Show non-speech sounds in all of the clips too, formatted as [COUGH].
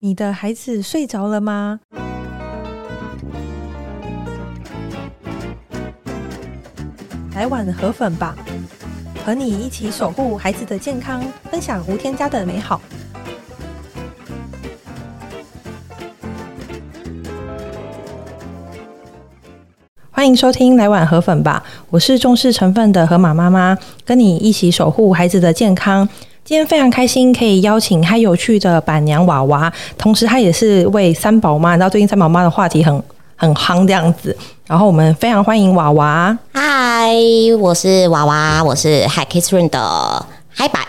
你的孩子睡着了吗？来碗河粉吧，和你一起守护孩子的健康，分享无添加的美好。欢迎收听《来碗河粉吧》，我是重视成分的河马妈妈，跟你一起守护孩子的健康。今天非常开心，可以邀请嗨有趣的板娘娃娃，同时她也是为三宝妈。你知道最近三宝妈的话题很很夯这样子，然后我们非常欢迎娃娃。嗨，我是娃娃，我是 Hi Kids Room 的嗨板。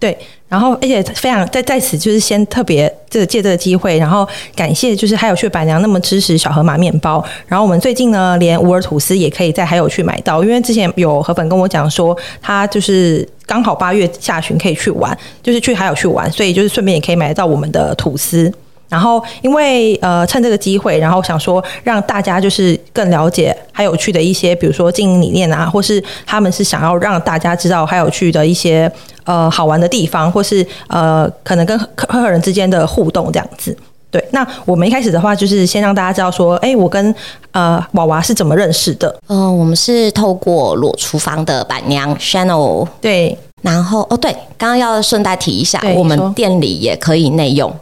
对。然后，而且非常在在此，就是先特别这借这个机会，然后感谢就是还有趣板娘那么支持小河马面包。然后我们最近呢，连无尔吐司也可以在还有去买到，因为之前有河粉跟我讲说，他就是刚好八月下旬可以去玩，就是去还有去玩，所以就是顺便也可以买到我们的吐司。然后，因为呃，趁这个机会，然后想说让大家就是更了解还有趣的一些，比如说经营理念啊，或是他们是想要让大家知道还有趣的一些呃好玩的地方，或是呃可能跟客客人之间的互动这样子。对，那我们一开始的话，就是先让大家知道说，哎，我跟呃娃娃是怎么认识的？嗯、呃，我们是透过裸厨房的板娘 Channel。对，然后哦，对，刚刚要顺带提一下，我们店里也可以内用。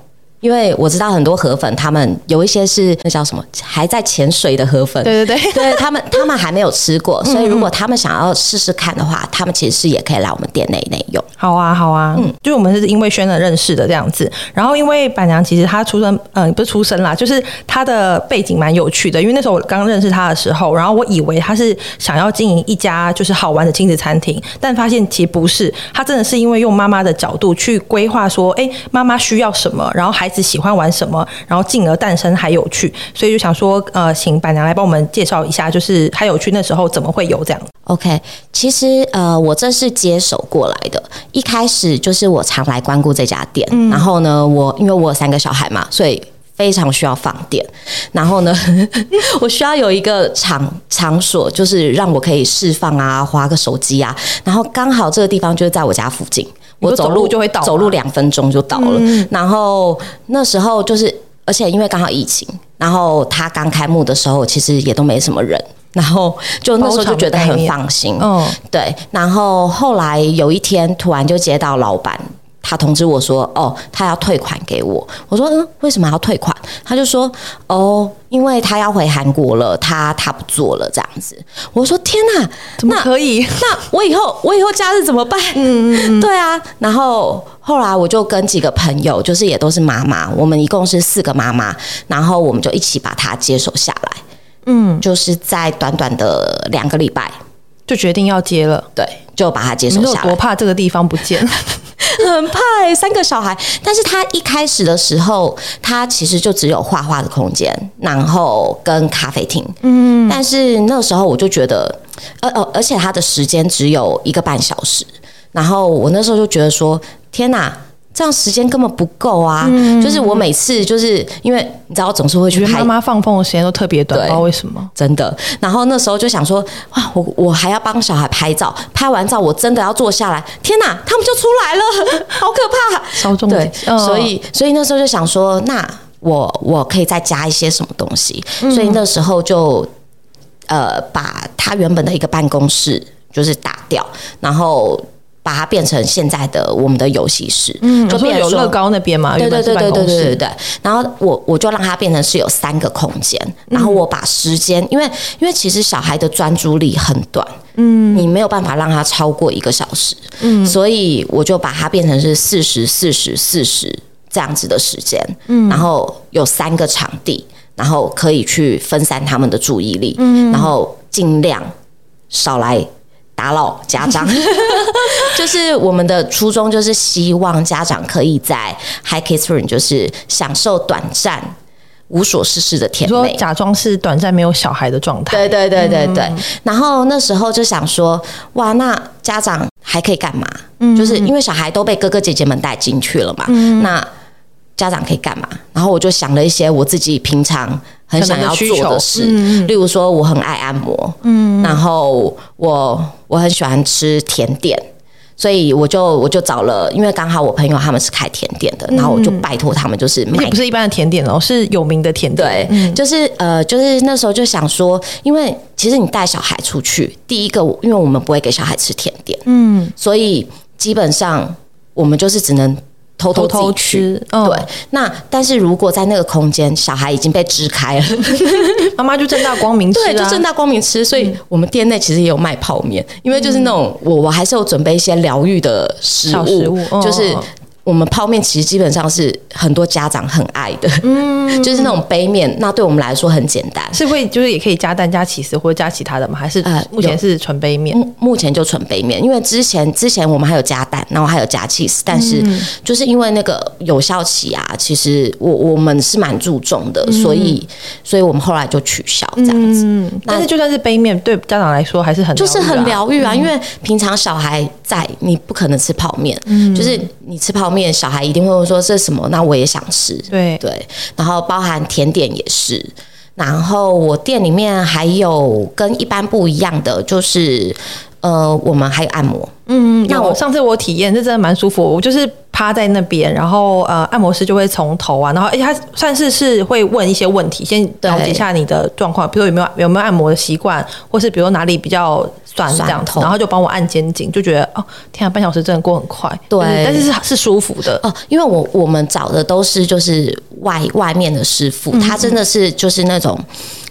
因为我知道很多河粉，他们有一些是那叫什么还在潜水的河粉，对对对，对 [LAUGHS] 他们他们还没有吃过，所以如果他们想要试试看的话，他们其实是也可以来我们店内内用。好啊，好啊，嗯，就是我们是因为宣的认识的这样子，然后因为板娘其实她出生，嗯，不是出生啦，就是她的背景蛮有趣的，因为那时候我刚认识她的时候，然后我以为她是想要经营一家就是好玩的亲子餐厅，但发现其实不是，她真的是因为用妈妈的角度去规划说，哎，妈妈需要什么，然后还。喜欢玩什么，然后进而诞生还有趣，所以就想说，呃，请板娘来帮我们介绍一下，就是还有趣那时候怎么会有这样？OK，其实呃，我这是接手过来的，一开始就是我常来光顾这家店，嗯、然后呢，我因为我有三个小孩嘛，所以非常需要放电，然后呢，[LAUGHS] 我需要有一个场场所，就是让我可以释放啊，划个手机啊，然后刚好这个地方就是在我家附近。我走路就会到，走路两分钟就到了。嗯、然后那时候就是，而且因为刚好疫情，然后他刚开幕的时候，其实也都没什么人。然后就那时候就觉得很放心。嗯，对。然后后来有一天，突然就接到老板。他通知我说：“哦，他要退款给我。”我说：“嗯，为什么要退款？”他就说：“哦，因为他要回韩国了，他他不做了这样子。”我说：“天哪，怎么可以？那，那我以后我以后假日怎么办？”嗯，[LAUGHS] 对啊。然后后来我就跟几个朋友，就是也都是妈妈，我们一共是四个妈妈，然后我们就一起把他接手下来。嗯，就是在短短的两个礼拜就决定要接了。对，就把他接手下来。我怕这个地方不见。[LAUGHS] [LAUGHS] 很怕欸，三个小孩，但是他一开始的时候，他其实就只有画画的空间，然后跟咖啡厅。嗯，但是那时候我就觉得，而呃，而且他的时间只有一个半小时，然后我那时候就觉得说，天哪！这样时间根本不够啊！嗯、就是我每次就是因为你知道，总是会去拍。妈妈放风的时间都特别短，不知道为什么。真的。然后那时候就想说，哇，我我还要帮小孩拍照，拍完照我真的要坐下来，天哪，他们就出来了，[LAUGHS] 好可怕！稍重对，哦、所以所以那时候就想说，那我我可以再加一些什么东西？嗯、所以那时候就呃，把他原本的一个办公室就是打掉，然后。把它变成现在的我们的游戏室，嗯，就变乐高那边嘛，对对对对对对对对。然后我我就让它变成是有三个空间，然后我把时间，因为因为其实小孩的专注力很短，嗯，你没有办法让他超过一个小时，嗯，所以我就把它变成是四十四十四十这样子的时间，嗯，然后有三个场地，然后可以去分散他们的注意力，嗯，然后尽量少来。打扰家长，[LAUGHS] 就是我们的初衷，就是希望家长可以在 High Kids Room 就是享受短暂无所事事的甜美，假装是短暂没有小孩的状态。对对对对对。嗯、然后那时候就想说，哇，那家长还可以干嘛？嗯，就是因为小孩都被哥哥姐姐们带进去了嘛。嗯，那家长可以干嘛？然后我就想了一些我自己平常。很想要做的事，嗯、例如说我很爱按摩，嗯，然后我我很喜欢吃甜点，所以我就我就找了，因为刚好我朋友他们是开甜点的，然后我就拜托他们，就是买，不是一般的甜点哦，是有名的甜点。对，嗯、就是呃，就是那时候就想说，因为其实你带小孩出去，第一个，因为我们不会给小孩吃甜点，嗯，所以基本上我们就是只能。偷偷偷吃，哦、对。那但是如果在那个空间，小孩已经被支开了，[LAUGHS] 妈妈就正大光明吃，啊，对，就正大光明吃。所以我们店内其实也有卖泡面，因为就是那种我我还是有准备一些疗愈的食物，食物哦、就是。我们泡面其实基本上是很多家长很爱的，嗯，就是那种杯面，那对我们来说很简单，是会就是也可以加蛋加起司或者加其他的吗？还是呃目前是纯杯面？目前就纯杯面，因为之前之前我们还有加蛋，然后还有加起司，但是就是因为那个有效期啊，其实我我们是蛮注重的，所以所以我们后来就取消这样子。嗯，但是就算是杯面，对家长来说还是很就是很疗愈啊，因为平常小孩在，你不可能吃泡面，嗯，就是你吃泡。面小孩一定会问说，这是什么？那我也想吃。对对，然后包含甜点也是。然后我店里面还有跟一般不一样的，就是呃，我们还有按摩。嗯，那我上次我体验是真的蛮舒服。我就是趴在那边，然后呃，按摩师就会从头啊，然后而且他算是是会问一些问题，先了解一下你的状况，比如有没有有没有按摩的习惯，或是比如哪里比较。酸这样子，然后就帮我按肩颈，就觉得哦，天啊，半小时真的过很快。对，但是是是舒服的哦，因为我我们找的都是就是外外面的师傅，嗯、他真的是就是那种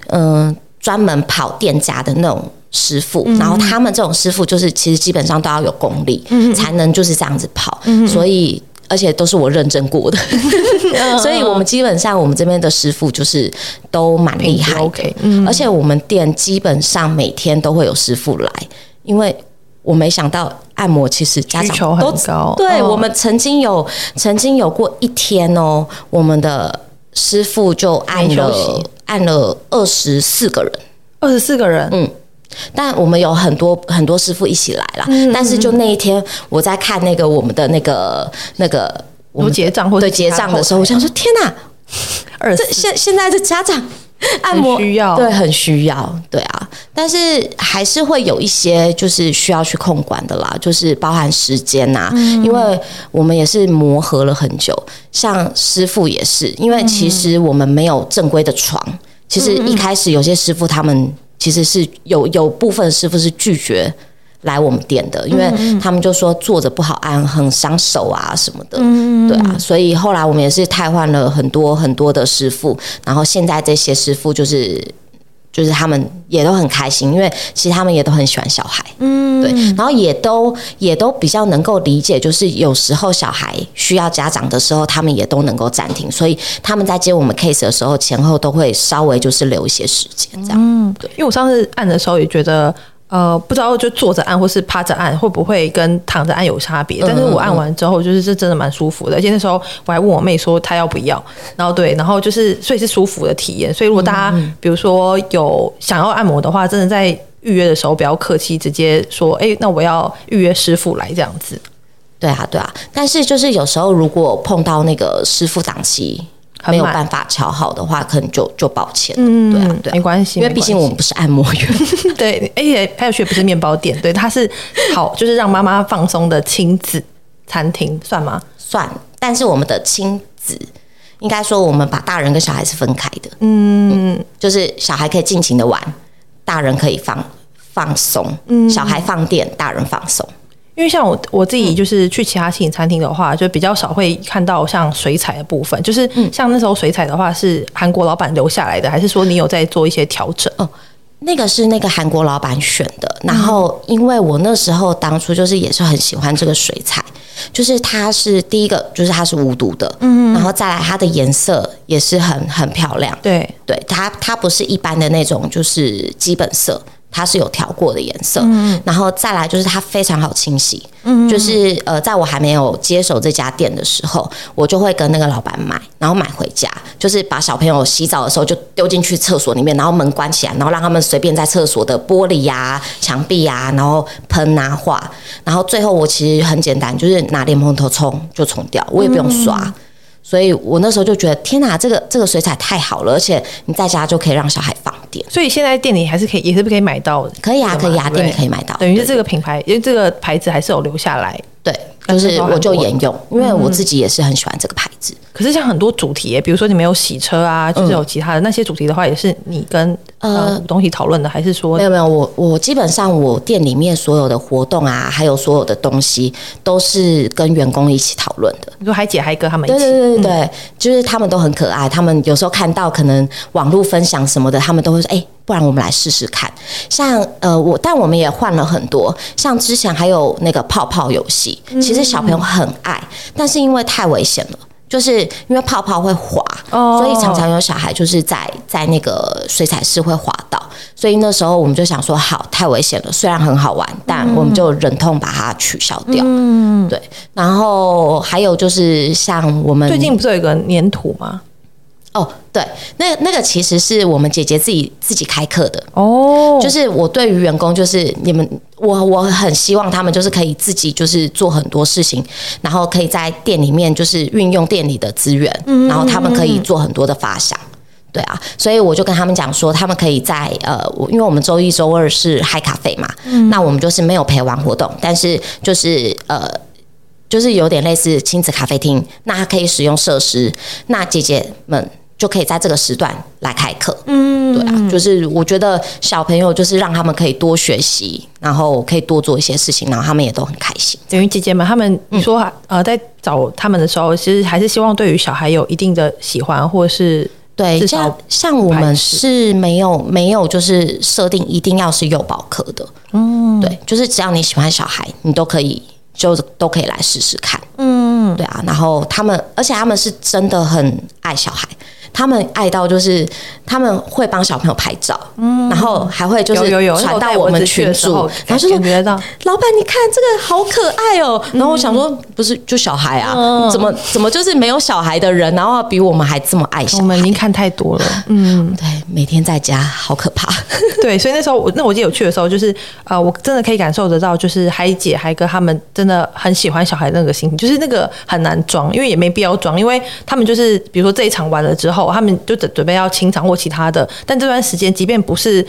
嗯、呃、专门跑店家的那种师傅，嗯、然后他们这种师傅就是其实基本上都要有功力，嗯、才能就是这样子跑，嗯、所以。而且都是我认证过的，[LAUGHS] 所以我们基本上我们这边的师傅就是都蛮厉害的。而且我们店基本上每天都会有师傅来，因为我没想到按摩其实家长都需求很高。对，我们曾经有曾经有过一天哦，我们的师傅就按了按了二十四个人，二十四个人，嗯。但我们有很多很多师傅一起来了，嗯、但是就那一天我在看那个我们的那个那个我们结账或者结账的时候，我想说天哪，二这现现在的家长 [LAUGHS] 按摩需要对很需要对啊，但是还是会有一些就是需要去控管的啦，就是包含时间呐、啊，嗯、因为我们也是磨合了很久，像师傅也是，因为其实我们没有正规的床，其实一开始有些师傅他们。其实是有有部分师傅是拒绝来我们店的，因为他们就说坐着不好按，很伤手啊什么的，对啊，所以后来我们也是汰换了很多很多的师傅，然后现在这些师傅就是。就是他们也都很开心，因为其实他们也都很喜欢小孩，嗯，对，然后也都也都比较能够理解，就是有时候小孩需要家长的时候，他们也都能够暂停，所以他们在接我们 case 的时候，前后都会稍微就是留一些时间，这样，嗯，对，因为我上次按的时候也觉得。呃，不知道就坐着按或是趴着按会不会跟躺着按有差别？但是我按完之后，就是这真的蛮舒服的。而且那时候我还问我妹说她要不要，然后对，然后就是所以是舒服的体验。所以如果大家比如说有想要按摩的话，真的在预约的时候不要客气，直接说哎，那我要预约师傅来这样子。对啊，对啊。但是就是有时候如果碰到那个师傅档期。没有办法调好的话，可能就就抱歉。嗯，对啊，对，没关系，因为毕竟我们不是按摩院。[LAUGHS] 对，而且还有却不是面包店，对，它是好，[LAUGHS] 就是让妈妈放松的亲子餐厅，算吗？算。但是我们的亲子，应该说我们把大人跟小孩是分开的。嗯，嗯，就是小孩可以尽情的玩，大人可以放放松。嗯，小孩放电，大人放松。因为像我我自己就是去其他西餐厅的话，就比较少会看到像水彩的部分。就是像那时候水彩的话，是韩国老板留下来的，还是说你有在做一些调整？哦，那个是那个韩国老板选的。然后因为我那时候当初就是也是很喜欢这个水彩，就是它是第一个，就是它是无毒的，嗯，然后再来它的颜色也是很很漂亮。对，对，它它不是一般的那种，就是基本色。它是有调过的颜色，嗯、然后再来就是它非常好清洗，嗯、就是呃，在我还没有接手这家店的时候，我就会跟那个老板买，然后买回家，就是把小朋友洗澡的时候就丢进去厕所里面，然后门关起来，然后让他们随便在厕所的玻璃呀、啊、墙壁呀、啊，然后喷啊画，然后最后我其实很简单，就是拿莲蓬头冲就冲掉，我也不用刷，嗯、所以我那时候就觉得天哪，这个这个水彩太好了，而且你在家就可以让小孩放。店。所以现在店里还是可以，也是不可以买到的。可以啊，可以啊，店里可以买到。等于是这个品牌，因为这个牌子还是有留下来。对，就是我就沿用，因为我自己也是很喜欢这个牌子。可是像很多主题，比如说你们有洗车啊，就是有其他的那些主题的话，也是你跟呃东西讨论的，还是说没有没有？我我基本上我店里面所有的活动啊，还有所有的东西都是跟员工一起讨论的。你说海姐、海哥他们一起，对对对对，就是他们都很可爱。他们有时候看到可能网络分享什么的，他们都会说：“哎，不然我们来试试看。”像呃我，但我们也换了很多，像之前还有那个泡泡游戏，其实小朋友很爱，但是因为太危险了。就是因为泡泡会滑，所以常常有小孩就是在在那个水彩室会滑倒，所以那时候我们就想说，好，太危险了，虽然很好玩，但我们就忍痛把它取消掉。嗯，对。然后还有就是像我们最近不是有一个粘土吗？哦，对，那那个其实是我们姐姐自己自己开课的哦。就是我对于员工，就是你们，我我很希望他们就是可以自己就是做很多事情，然后可以在店里面就是运用店里的资源，然后他们可以做很多的发想。对啊，所以我就跟他们讲说，他们可以在呃，因为我们周一周二是嗨咖啡嘛，那我们就是没有陪玩活动，但是就是呃。就是有点类似亲子咖啡厅，那他可以使用设施，那姐姐们就可以在这个时段来开课。嗯，对啊，就是我觉得小朋友就是让他们可以多学习，然后可以多做一些事情，然后他们也都很开心。等于姐姐们他们你说、嗯、呃，在找他们的时候，其实还是希望对于小孩有一定的喜欢，或是对，像像我们是没有没有就是设定一定要是幼保科的。嗯，对，就是只要你喜欢小孩，你都可以。就都可以来试试看，嗯，对啊，然后他们，而且他们是真的很爱小孩。他们爱到就是他们会帮小朋友拍照，嗯，然后还会就是传到我们群组，然后就说：“老板，你看这个好可爱哦。”然后我想说：“不是就小孩啊？怎么怎么就是没有小孩的人，然后比我们还这么爱小孩？我们已经看太多了。”嗯，对，每天在家好可怕。[LAUGHS] 对，所以那时候我那我记得有去的时候，就是呃，我真的可以感受得到，就是海姐、海哥他们真的很喜欢小孩那个心情，就是那个很难装，因为也没必要装，因为他们就是比如说这一场完了之后。他们就准准备要清场或其他的，但这段时间即便不是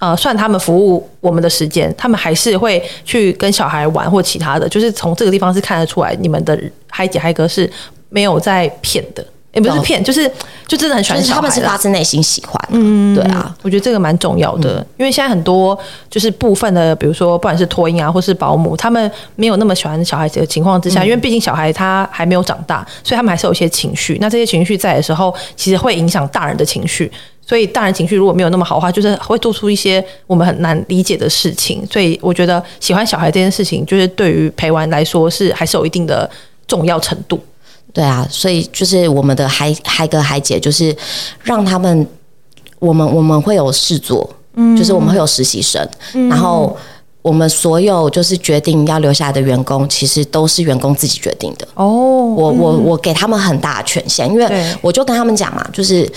呃算他们服务我们的时间，他们还是会去跟小孩玩或其他的，就是从这个地方是看得出来，你们的嗨姐嗨哥是没有在骗的。也、欸、不是骗，就是就真的很喜欢小孩，他们是发自内心喜欢。嗯，对啊，我觉得这个蛮重要的，嗯、因为现在很多就是部分的，比如说不管是托婴啊，或是保姆，他们没有那么喜欢小孩子的情况之下，嗯、因为毕竟小孩他还没有长大，所以他们还是有一些情绪。那这些情绪在的时候，其实会影响大人的情绪。所以大人情绪如果没有那么好的话，就是会做出一些我们很难理解的事情。所以我觉得喜欢小孩这件事情，就是对于陪玩来说是还是有一定的重要程度。对啊，所以就是我们的海海哥海姐，就是让他们，我们我们会有事做，嗯，就是我们会有实习生，嗯，然后我们所有就是决定要留下来的员工，其实都是员工自己决定的。哦，我我我给他们很大的权限，因为我就跟他们讲嘛，就是。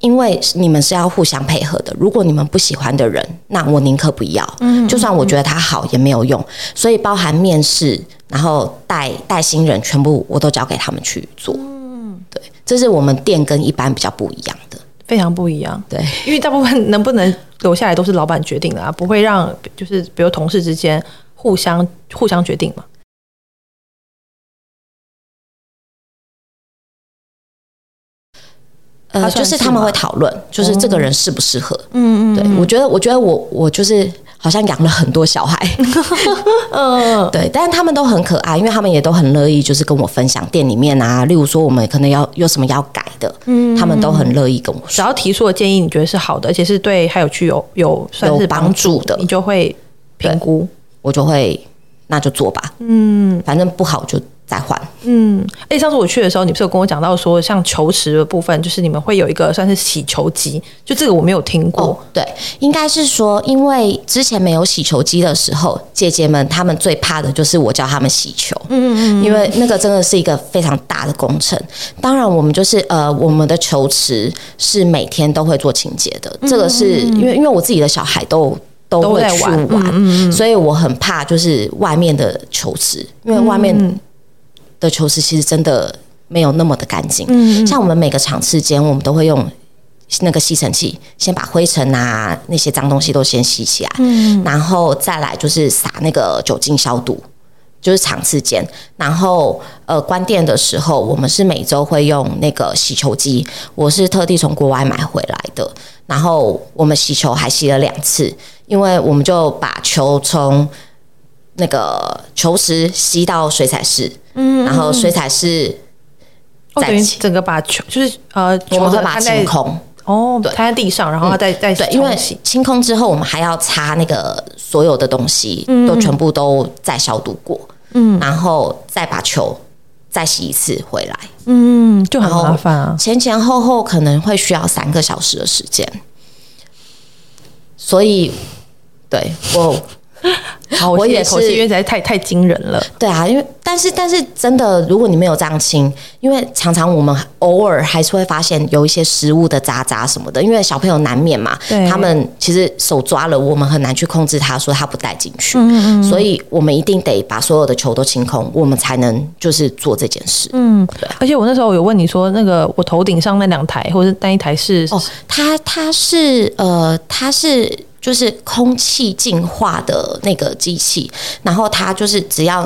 因为你们是要互相配合的，如果你们不喜欢的人，那我宁可不要。嗯，就算我觉得他好也没有用。所以包含面试，然后带带新人，全部我都交给他们去做。嗯，对，这是我们店跟一般比较不一样的，非常不一样。对，因为大部分能不能留下来都是老板决定的啊，不会让就是比如同事之间互相互相决定嘛。呃，就是他们会讨论，就是这个人适不适合。嗯嗯，对，我觉得，我觉得我我就是好像养了很多小孩。[LAUGHS] 嗯，[LAUGHS] 对，但是他们都很可爱，因为他们也都很乐意，就是跟我分享店里面啊，例如说我们可能要有什么要改的，嗯，他们都很乐意跟我说。只要提出的建议你觉得是好的，而且是对还有具有有算是帮助的，你就会评估，我就会那就做吧。嗯，反正不好就。再换，嗯，哎，上次我去的时候，你不是有跟我讲到说，像球池的部分，就是你们会有一个算是洗球机，就这个我没有听过。哦、对，应该是说，因为之前没有洗球机的时候，姐姐们她们最怕的就是我教她们洗球，嗯嗯嗯，因为那个真的是一个非常大的工程。当然，我们就是呃，我们的球池是每天都会做清洁的，这个是因为因为我自己的小孩都都会去玩，玩嗯嗯，所以我很怕就是外面的球池，因为外面。的球池其实真的没有那么的干净。嗯，像我们每个场次间，我们都会用那个吸尘器，先把灰尘啊那些脏东西都先吸起来，嗯，然后再来就是撒那个酒精消毒，就是场次间，然后呃关店的时候，我们是每周会用那个洗球机，我是特地从国外买回来的，然后我们洗球还洗了两次，因为我们就把球从那个球池吸到水彩室，嗯，然后水彩是在整个把球就是呃，我们会把它清空。哦，摊在地上，然后再再、嗯、对，因为清空之后，我们还要擦那个所有的东西，嗯、都全部都再消毒过，嗯，然后再把球再洗一次回来，嗯，就很麻烦啊，前前后后可能会需要三个小时的时间，所以对我。[LAUGHS] 好，我也是，因为实在太太惊人了。对啊，因为但是但是真的，如果你没有这样清，因为常常我们偶尔还是会发现有一些食物的渣渣什么的，因为小朋友难免嘛，他们其实手抓了，我们很难去控制他，说他不带进去，嗯嗯，所以我们一定得把所有的球都清空，我们才能就是做这件事。嗯，对啊。而且我那时候有问你说，那个我头顶上那两台或者是那一台是哦，它它是呃，它是。就是空气净化的那个机器，然后它就是只要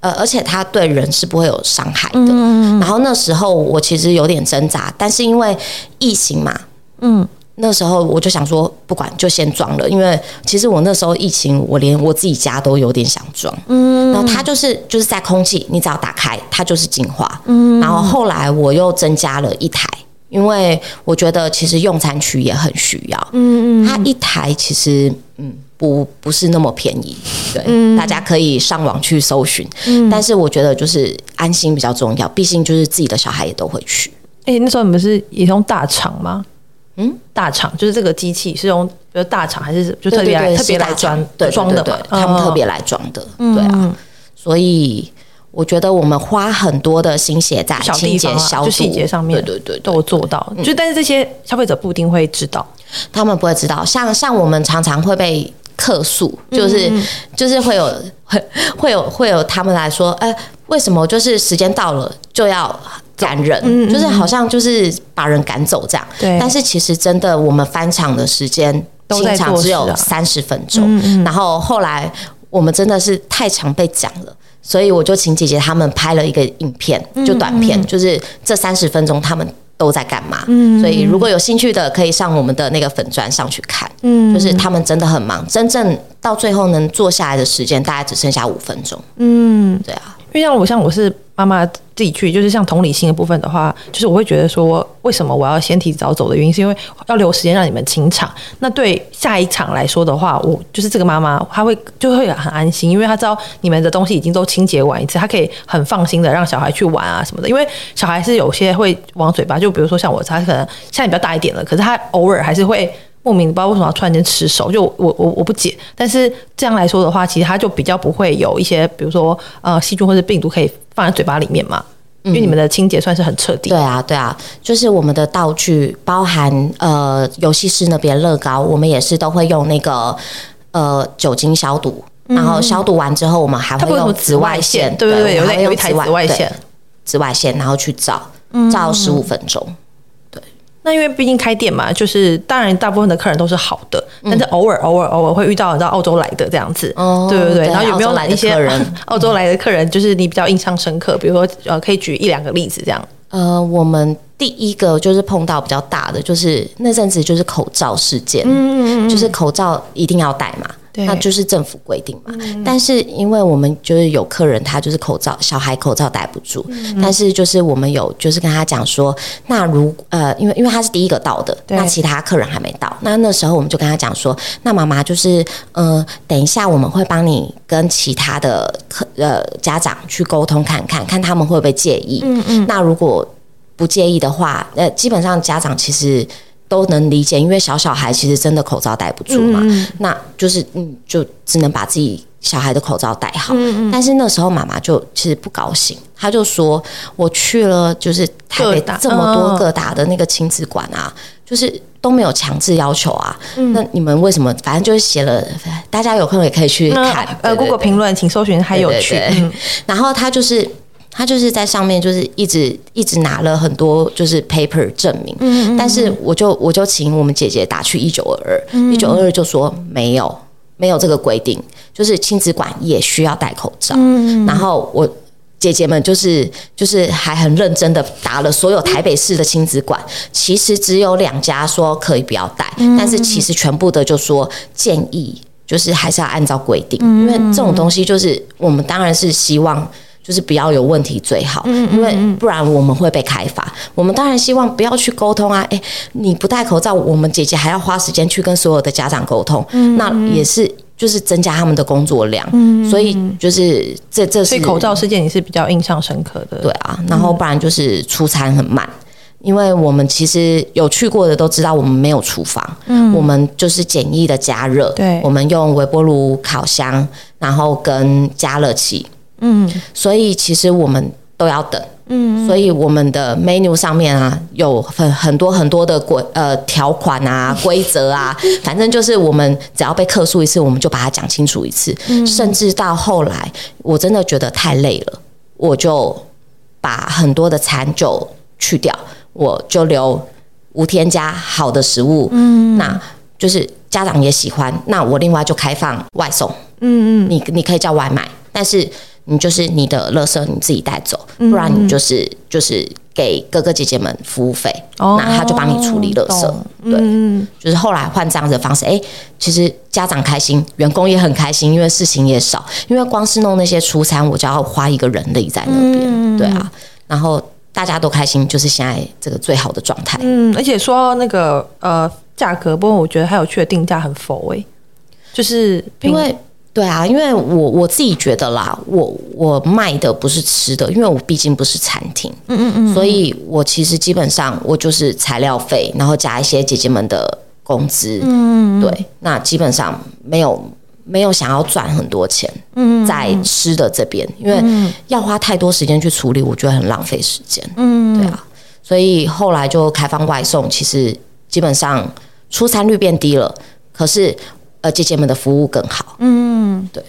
呃，而且它对人是不会有伤害的。嗯。然后那时候我其实有点挣扎，但是因为疫情嘛，嗯，那时候我就想说，不管就先装了，因为其实我那时候疫情，我连我自己家都有点想装。嗯。然后它就是就是在空气，你只要打开，它就是净化。嗯。然后后来我又增加了一台。因为我觉得其实用餐区也很需要，嗯嗯，它一台其实嗯不不是那么便宜，对，嗯、大家可以上网去搜寻，嗯，但是我觉得就是安心比较重要，毕竟就是自己的小孩也都会去。哎、欸，那时候你们是也用大厂吗？嗯，大厂就是这个机器是用比如大厂还是就特别来特别来装装的，对，他们特别来装的，对啊，所以。我觉得我们花很多的心血在清洁、消毒、细节上面，对对对，都做到。就但是这些消费者不一定会知道，他们不会知道。像像我们常常会被客诉，就是就是会有会 [LAUGHS] 会有会有他们来说，哎，为什么就是时间到了就要赶人，就是好像就是把人赶走这样。对。但是其实真的，我们翻场的时间清场只有三十分钟，然后后来我们真的是太常被讲了。所以我就请姐姐他们拍了一个影片，就短片，嗯嗯、就是这三十分钟他们都在干嘛。嗯，所以如果有兴趣的，可以上我们的那个粉砖上去看。嗯，就是他们真的很忙，真正到最后能坐下来的时间大概只剩下五分钟。嗯，对啊，因为像我像我是。妈妈自己去，就是像同理心的部分的话，就是我会觉得说，为什么我要先提早走的原因，是因为要留时间让你们清场。那对下一场来说的话，我就是这个妈妈，她会就会很安心，因为她知道你们的东西已经都清洁完一次，她可以很放心的让小孩去玩啊什么的。因为小孩是有些会往嘴巴，就比如说像我，他可能现在比较大一点了，可是他偶尔还是会。莫名不知道为什么要突然间吃手，就我我我不解。但是这样来说的话，其实它就比较不会有一些，比如说呃细菌或者病毒可以放在嘴巴里面嘛。因为你们的清洁算是很彻底。嗯。对啊，对啊，就是我们的道具包含呃游戏室那边乐高，我们也是都会用那个呃酒精消毒，然后消毒完之后，我们还会用紫外线，对对对，有有一台紫外线，紫外线，然后去照照十五分钟。那因为毕竟开店嘛，就是当然大部分的客人都是好的，但是偶尔偶尔偶尔会遇到你知道澳洲来的这样子，对对对。然后有没有来一些澳 [LAUGHS] 洲来的客人，就是你比较印象深刻？比如说呃，可以举一两个例子这样。呃，我们第一个就是碰到比较大的，就是那阵子就是口罩事件，嗯嗯嗯，就是口罩一定要戴嘛。那就是政府规定嘛，嗯、但是因为我们就是有客人，他就是口罩小孩口罩戴不住，嗯、但是就是我们有就是跟他讲说，那如呃，因为因为他是第一个到的，那其他客人还没到，那那时候我们就跟他讲说，那妈妈就是呃，等一下我们会帮你跟其他的客呃家长去沟通看看，看他们会不会介意，嗯嗯，那如果不介意的话，呃，基本上家长其实。都能理解，因为小小孩其实真的口罩戴不住嘛，嗯、那就是嗯，就只能把自己小孩的口罩戴好。嗯、但是那时候妈妈就其实不高兴，她就说：“我去了，就是台北这么多个大的那个亲子馆啊，就是都没有强制要求啊。嗯、那你们为什么？反正就是写了，大家有空也可以去看。呃，Google 评论，请搜寻还有趣。然后他就是他就是在上面就是一直一直拿了很多就是 paper 证明，嗯，但是我就我就请我们姐姐打去一九二二，一九二二就说没有没有这个规定，就是亲子馆也需要戴口罩，嗯，然后我。姐姐们就是就是还很认真的打了所有台北市的亲子馆，其实只有两家说可以不要戴，但是其实全部的就说建议就是还是要按照规定，因为这种东西就是我们当然是希望就是不要有问题最好，因为不然我们会被开罚。我们当然希望不要去沟通啊，诶，你不戴口罩，我们姐姐还要花时间去跟所有的家长沟通，那也是。就是增加他们的工作量，嗯、所以就是这这是所以口罩事件你是比较印象深刻的，对啊，然后不然就是出餐很慢，嗯、因为我们其实有去过的都知道，我们没有厨房，嗯，我们就是简易的加热，对，我们用微波炉、烤箱，然后跟加热器，嗯，所以其实我们都要等。嗯，所以我们的 menu 上面啊，有很很多很多的规呃条款啊、规则啊，[LAUGHS] 反正就是我们只要被客诉一次，我们就把它讲清楚一次。嗯，甚至到后来，我真的觉得太累了，我就把很多的餐就去掉，我就留无添加好的食物。嗯，那就是家长也喜欢，那我另外就开放外送。嗯嗯，你你可以叫外卖，但是。你就是你的垃圾你自己带走，不然你就是就是给哥哥姐姐们服务费，那他就帮你处理垃圾。对，就是后来换这样子的方式，哎，其实家长开心，员工也很开心，因为事情也少，因为光是弄那些出餐，我就要花一个人力在那边，对啊，然后大家都开心，就是现在这个最好的状态。嗯，而且说那个呃价格，不过我觉得还有趣的定价很佛哎，就是因为。对啊，因为我我自己觉得啦，我我卖的不是吃的，因为我毕竟不是餐厅，嗯嗯嗯，所以我其实基本上我就是材料费，然后加一些姐姐们的工资，嗯，对，那基本上没有没有想要赚很多钱，嗯，在吃的这边，因为要花太多时间去处理，我觉得很浪费时间，嗯，对啊，所以后来就开放外送，其实基本上出餐率变低了，可是。呃，姐姐们的服务更好。嗯，对。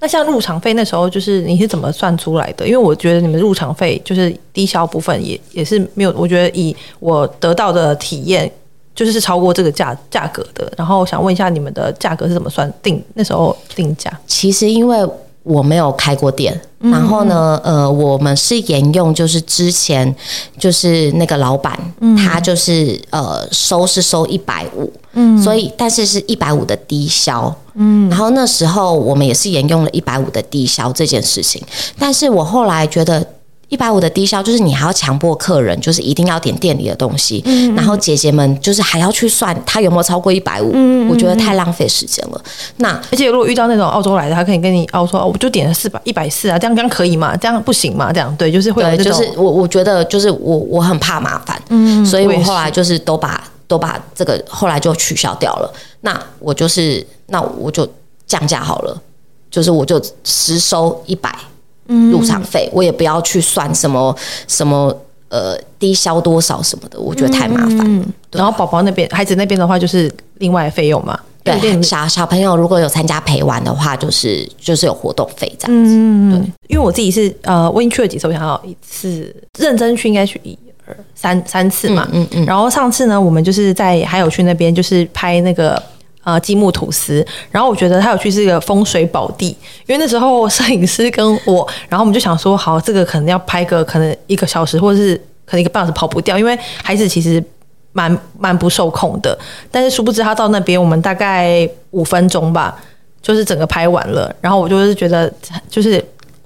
那像入场费那时候，就是你是怎么算出来的？因为我觉得你们入场费就是低消部分也也是没有，我觉得以我得到的体验，就是是超过这个价价格的。然后想问一下，你们的价格是怎么算定？那时候定价？其实因为。我没有开过店，然后呢，呃，我们是沿用就是之前就是那个老板，他就是呃收是收一百五，嗯，所以但是是一百五的低消，嗯，然后那时候我们也是沿用了一百五的低消这件事情，但是我后来觉得。一百五的低消，就是你还要强迫客人，就是一定要点店里的东西，嗯、然后姐姐们就是还要去算他有没有超过一百五，我觉得太浪费时间了。那而且如果遇到那种澳洲来的，他可以跟你澳说，哦，我就点了四百一百四啊，这样这样可以吗？这样不行吗？这样对，就是会有这种，就是我我觉得就是我我很怕麻烦，嗯，所以我后来就是都把都把这个后来就取消掉了。那我就是那我就降价好了，就是我就实收一百。入场费我也不要去算什么什么呃低消多少什么的，我觉得太麻烦。嗯、然后宝宝那边孩子那边的话就是另外费用嘛。对，小小朋友如果有参加陪玩的话，就是就是有活动费这样子。嗯，对，因为我自己是呃我已经去了几次，我想要一次认真去应该去一二三三次嘛。嗯嗯。嗯然后上次呢，我们就是在还有去那边就是拍那个。呃，积木吐司，然后我觉得他有去是一个风水宝地，因为那时候摄影师跟我，然后我们就想说，好，这个可能要拍个可能一个小时，或者是可能一个半小时跑不掉，因为孩子其实蛮蛮不受控的。但是殊不知他到那边，我们大概五分钟吧，就是整个拍完了。然后我就是觉得，就是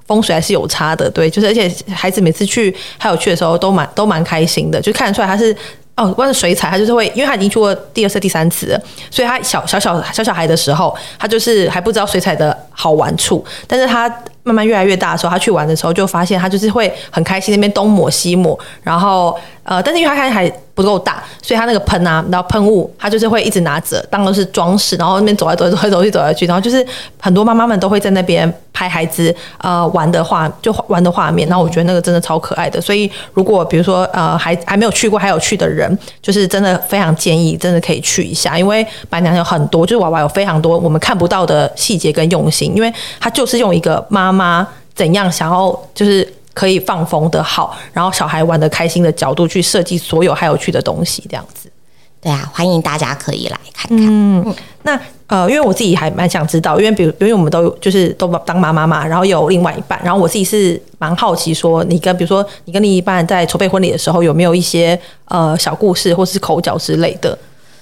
风水还是有差的，对，就是而且孩子每次去还有去的时候都蛮都蛮开心的，就看得出来他是。哦，关于水彩，他就是会，因为他已经去过第二次、第三次了，所以他小小小小小孩的时候，他就是还不知道水彩的好玩处，但是他慢慢越来越大的时候，他去玩的时候就发现他就是会很开心，那边东抹西抹，然后呃，但是因为它还还不够大，所以它那个喷啊，然后喷雾，它就是会一直拿着当做是装饰，然后那边走来走来走来走去走来去，然后就是很多妈妈们都会在那边拍孩子呃玩的画，就玩的画面，然后我觉得那个真的超可爱的，所以如果比如说呃还还没有去过还有去的人，就是真的非常建议，真的可以去一下，因为白娘有很多，就是娃娃有非常多我们看不到的细节跟用心，因为他就是用一个妈妈怎样想要就是。可以放风的好，然后小孩玩的开心的角度去设计所有还有趣的东西，这样子。对啊，欢迎大家可以来看看。嗯，那呃，因为我自己还蛮想知道，因为比如，因为我们都就是都当妈妈嘛，然后有另外一半，然后我自己是蛮好奇，说你跟比如说你跟另一半在筹备婚礼的时候，有没有一些呃小故事或是口角之类的？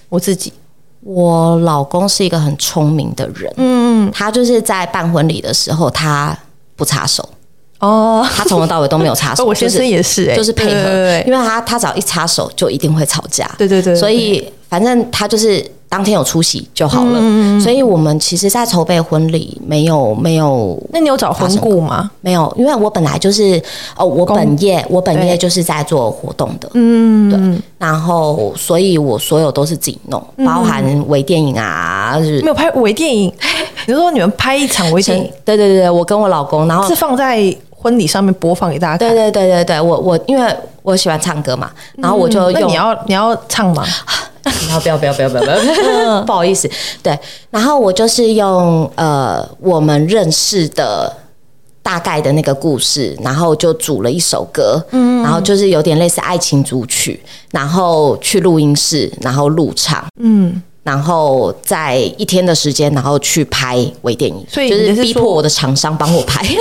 我自己，我老公是一个很聪明的人，嗯，他就是在办婚礼的时候，他不插手。哦，他从头到尾都没有插手。[LAUGHS] 我先生也是，哎，就是配合，因为他他只要一插手，就一定会吵架。对对对，对，所以反正他就是当天有出席就好了。嗯，所以我们其实，在筹备婚礼没有没有。那你有找婚顾吗？没有，因为我本来就是哦，我本业我本业就是在做活动的。嗯，对。然后，所以我所有都是自己弄，包含微电影啊，就是没有拍微电影。[LAUGHS] 比如说你们拍一场微电影，对对对，我跟我老公，然后是放在。婚礼上面播放给大家看。对对对对对，我我因为我喜欢唱歌嘛，然后我就用。嗯、你要你要唱吗？[LAUGHS] 不要不要不要不要不要，[LAUGHS] 不好意思。对，然后我就是用呃我们认识的大概的那个故事，然后就组了一首歌，嗯，然后就是有点类似爱情组曲，然后去录音室，然后录唱，嗯。然后在一天的时间，然后去拍微电影，所以就是逼迫我的厂商帮我拍。[LAUGHS]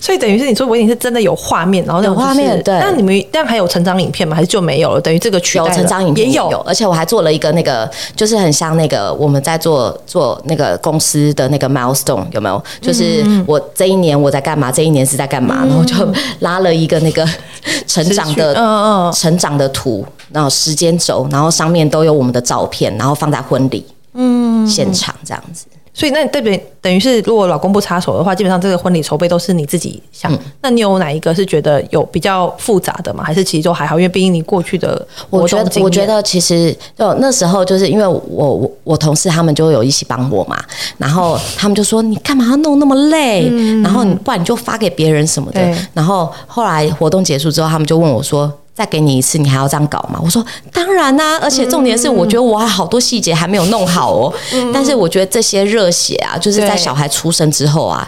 所以等于是你说微电影是真的有画面，然后、就是、有画面。对，那你们这样还有成长影片吗？还是就没有了？等于这个取代有成长影片也有，而且我还做了一个那个，就是很像那个我们在做做那个公司的那个 milestone 有没有？就是我这一年我在干嘛？这一年是在干嘛？嗯、然后就拉了一个那个 [LAUGHS] 成长的嗯嗯成长的图，然后时间轴，然后上面都有我们的照片，然后。放在婚礼嗯现场这样子，所以那对不对？等于是如果老公不插手的话，基本上这个婚礼筹备都是你自己想。嗯、那你有哪一个是觉得有比较复杂的吗？还是其实都还好？因为毕竟你过去的我觉得我觉得其实就那时候就是因为我我我同事他们就有一起帮我嘛，然后他们就说你干嘛要弄那么累？嗯、然后你不然你就发给别人什么的。然后后来活动结束之后，他们就问我说。再给你一次，你还要这样搞吗？我说当然啦、啊，而且重点是，我觉得我还好多细节还没有弄好哦。嗯、但是我觉得这些热血啊，就是在小孩出生之后啊，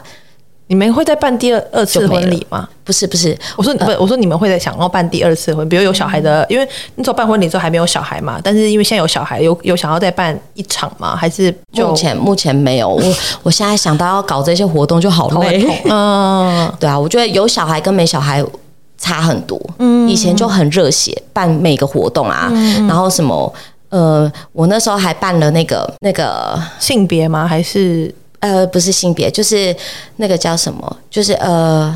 你们会再办第二二次婚礼吗？不是不是，我说不，我说你们会在想要办第二次婚，比如有小孩的，因为那时候办婚礼之后还没有小孩嘛。但是因为现在有小孩，有有想要再办一场吗？还是目前目前没有。我我现在想到要搞这些活动就好累。嗯，[LAUGHS] 对啊，我觉得有小孩跟没小孩。差很多，嗯，以前就很热血，办每个活动啊，嗯、然后什么，呃，我那时候还办了那个那个性别吗？还是？呃，不是性别，就是那个叫什么？就是呃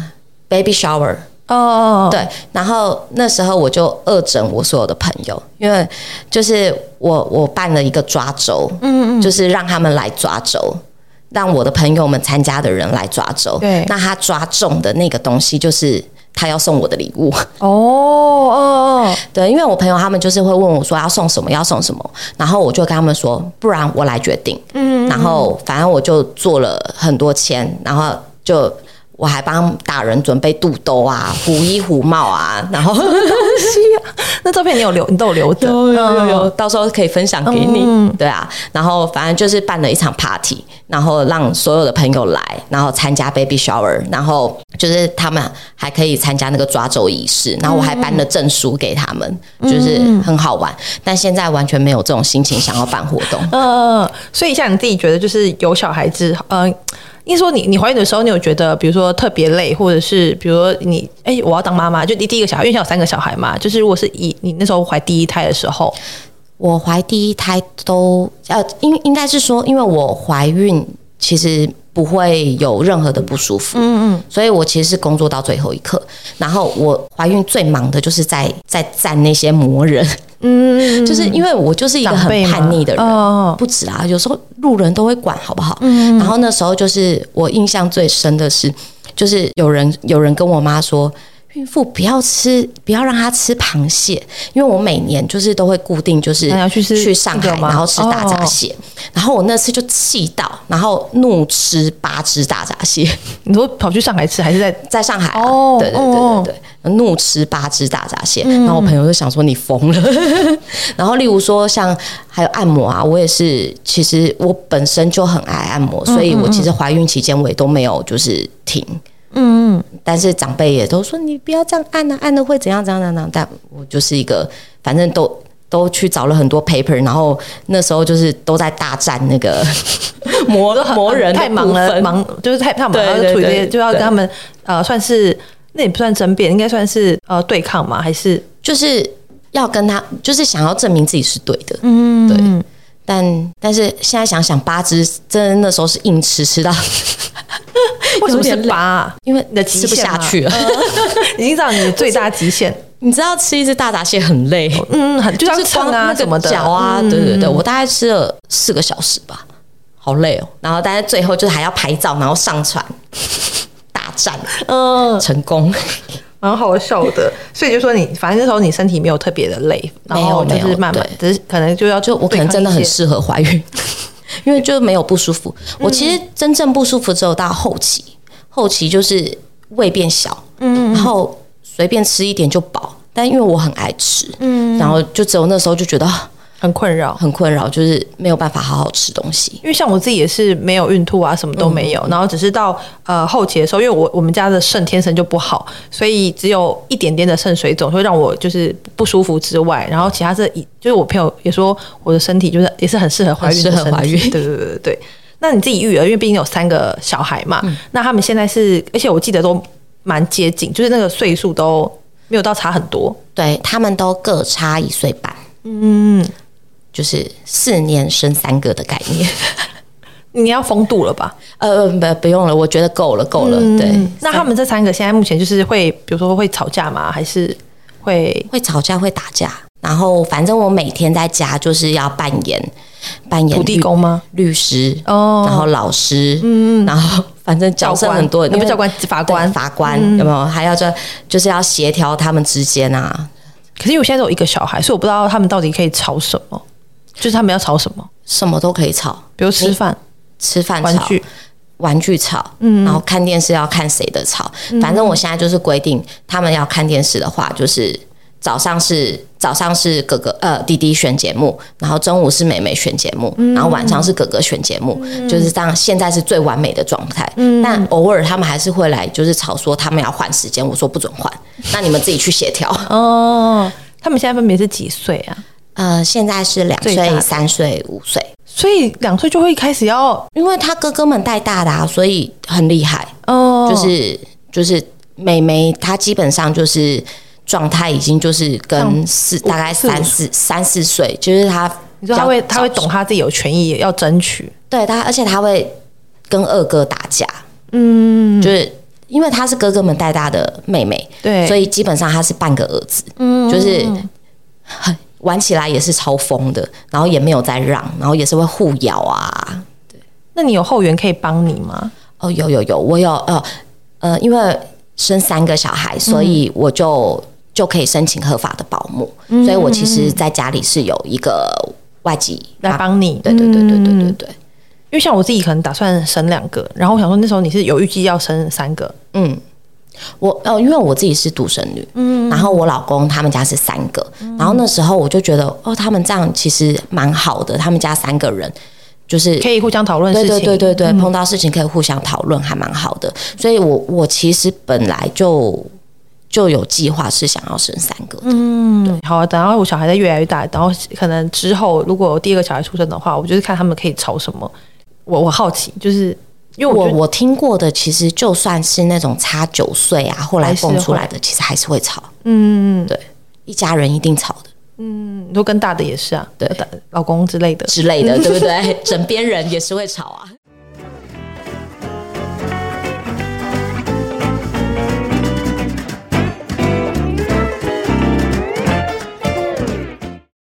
，baby shower 哦，对，然后那时候我就恶整我所有的朋友，因为就是我我办了一个抓周，嗯嗯，就是让他们来抓周，让我的朋友们参加的人来抓周，对，那他抓中的那个东西就是。他要送我的礼物。哦哦哦，[LAUGHS] 对，因为我朋友他们就是会问我说要送什么，要送什么，然后我就跟他们说，不然我来决定，嗯，然后反正我就做了很多签，然后就。我还帮大人准备肚兜啊、[LAUGHS] 虎衣虎帽啊，然后那照片你有留，你都有留着，有有有，到时候可以分享给你。嗯、对啊，然后反正就是办了一场 party，然后让所有的朋友来，然后参加 baby shower，然后就是他们还可以参加那个抓周仪式，然后我还颁了证书给他们，就是很好玩。但现在完全没有这种心情想要办活动。嗯，所以像你自己觉得，就是有小孩子，嗯。因你说你你怀孕的时候，你有觉得比如说特别累，或者是比如说你哎、我要当妈妈，就你第一个小孩，因为现在有三个小孩嘛，就是如果是以你那时候怀第一胎的时候，我怀第一胎都呃，应应该是说，因为我怀孕其实不会有任何的不舒服，嗯嗯，所以我其实是工作到最后一刻，然后我怀孕最忙的就是在在站那些魔人。嗯，就是因为我就是一个很叛逆的人，哦、不止啊，有时候路人都会管，好不好？嗯，然后那时候就是我印象最深的是，就是有人有人跟我妈说。孕妇不要吃，不要让她吃螃蟹，因为我每年就是都会固定就是去上海，然后吃大闸蟹。然后我那次就气到，然后怒吃八只大闸蟹。[LAUGHS] 你说跑去上海吃，还是在在上海？哦，对对对对对，怒吃八只大闸蟹。然后我朋友就想说你疯了。[LAUGHS] 然后例如说像还有按摩啊，我也是，其实我本身就很爱按摩，所以我其实怀孕期间我也都没有就是停。嗯嗯，但是长辈也都说你不要这样按啊，按了会怎样怎样怎样。但我就是一个，反正都都去找了很多 paper，然后那时候就是都在大战那个 [LAUGHS] 磨磨 [LAUGHS] 人，太忙了，忙就是太太忙了，就处于就要跟他们呃，算是那也不算争辩，应该算是呃对抗嘛，还是？就是要跟他，就是想要证明自己是对的，嗯，对。但但是现在想想，八只真的那时候是硬吃，吃到。[LAUGHS] 为什么是八、啊？因为你的吃不下去了，[LAUGHS] 已经到你的最大极限。你知道吃一只大闸蟹很累，嗯，很就是光啊什么的。脚啊，对对对，我大概吃了四个小时吧，好累哦。然后但是最后就是还要拍照，然后上传。[LAUGHS] 大战，嗯，成功，蛮好笑的。所以就说你，反正那时候你身体没有特别的累，然后就是慢慢，只是可能就要就我可能真的很适合怀孕。因为就没有不舒服，我其实真正不舒服只有到后期，后期就是胃变小，嗯，然后随便吃一点就饱，但因为我很爱吃，嗯，然后就只有那时候就觉得。很困扰，很困扰，就是没有办法好好吃东西。因为像我自己也是没有孕吐啊，什么都没有，嗯、然后只是到呃后期的时候，因为我我们家的肾天生就不好，所以只有一点点的肾水肿会让我就是不舒服之外，然后其他是一就是我朋友也说我的身体就是也是很适合怀孕的身体，怀孕，[LAUGHS] 对对对对对。那你自己育儿，因为毕竟有三个小孩嘛，嗯、那他们现在是，而且我记得都蛮接近，就是那个岁数都没有到差很多，对他们都各差一岁半，嗯。就是四年生三个的概念，你要封度了吧？[LAUGHS] 呃，不，不用了，我觉得够了，够了。嗯、对，那他们这三个现在目前就是会，比如说会吵架吗？还是会会吵架、会打架？然后反正我每天在家就是要扮演扮演土地公吗？律师哦，然后老师，嗯，然后反正角色很多，你们教官、法官、法官有没有？还要这就是要协调他们之间啊。可是因为我现在有一个小孩，所以我不知道他们到底可以吵什么。就是他们要吵什么，什么都可以吵，比如吃饭、吃饭、玩具、玩具吵，嗯，然后看电视要看谁的吵。反正我现在就是规定，他们要看电视的话，就是早上是早上是哥哥呃弟弟选节目，然后中午是妹妹选节目，然后晚上是哥哥选节目，就是这样。现在是最完美的状态，但偶尔他们还是会来，就是吵说他们要换时间，我说不准换，那你们自己去协调。哦，他们现在分别是几岁啊？呃，现在是两岁、三岁、五岁，所以两岁就会开始要，因为他哥哥们带大的啊，所以很厉害。哦。就是就是妹妹，她基本上就是状态已经就是跟四大概三四三四岁，就是她，你说他会他会懂他自己有权益要争取，对他，而且他会跟二哥打架，嗯，就是因为她是哥哥们带大的妹妹，对，所以基本上她是半个儿子，嗯，就是很。玩起来也是超疯的，然后也没有在让，然后也是会互咬啊。对，那你有后援可以帮你吗？哦，有有有，我有呃呃，因为生三个小孩，所以我就、嗯、就可以申请合法的保姆，嗯、所以我其实在家里是有一个外籍来帮你。对对对对对对对，因为像我自己可能打算生两个，然后我想说那时候你是有预计要生三个，嗯。我哦，因为我自己是独生女，嗯，然后我老公他们家是三个，嗯、然后那时候我就觉得哦，他们这样其实蛮好的，他们家三个人就是可以互相讨论事情，对对对对对，嗯、碰到事情可以互相讨论，还蛮好的。所以我我其实本来就就有计划是想要生三个，嗯，对好，等到我小孩在越来越大，然后可能之后如果第二个小孩出生的话，我就是看他们可以吵什么。我我好奇就是。因为我我听过的，其实就算是那种差九岁啊，后来蹦出来的，其实还是会吵。嗯，对，一家人一定吵的。嗯，都跟大的也是啊，对，老公之类的之类的，[LAUGHS] 对不对？枕边人也是会吵啊。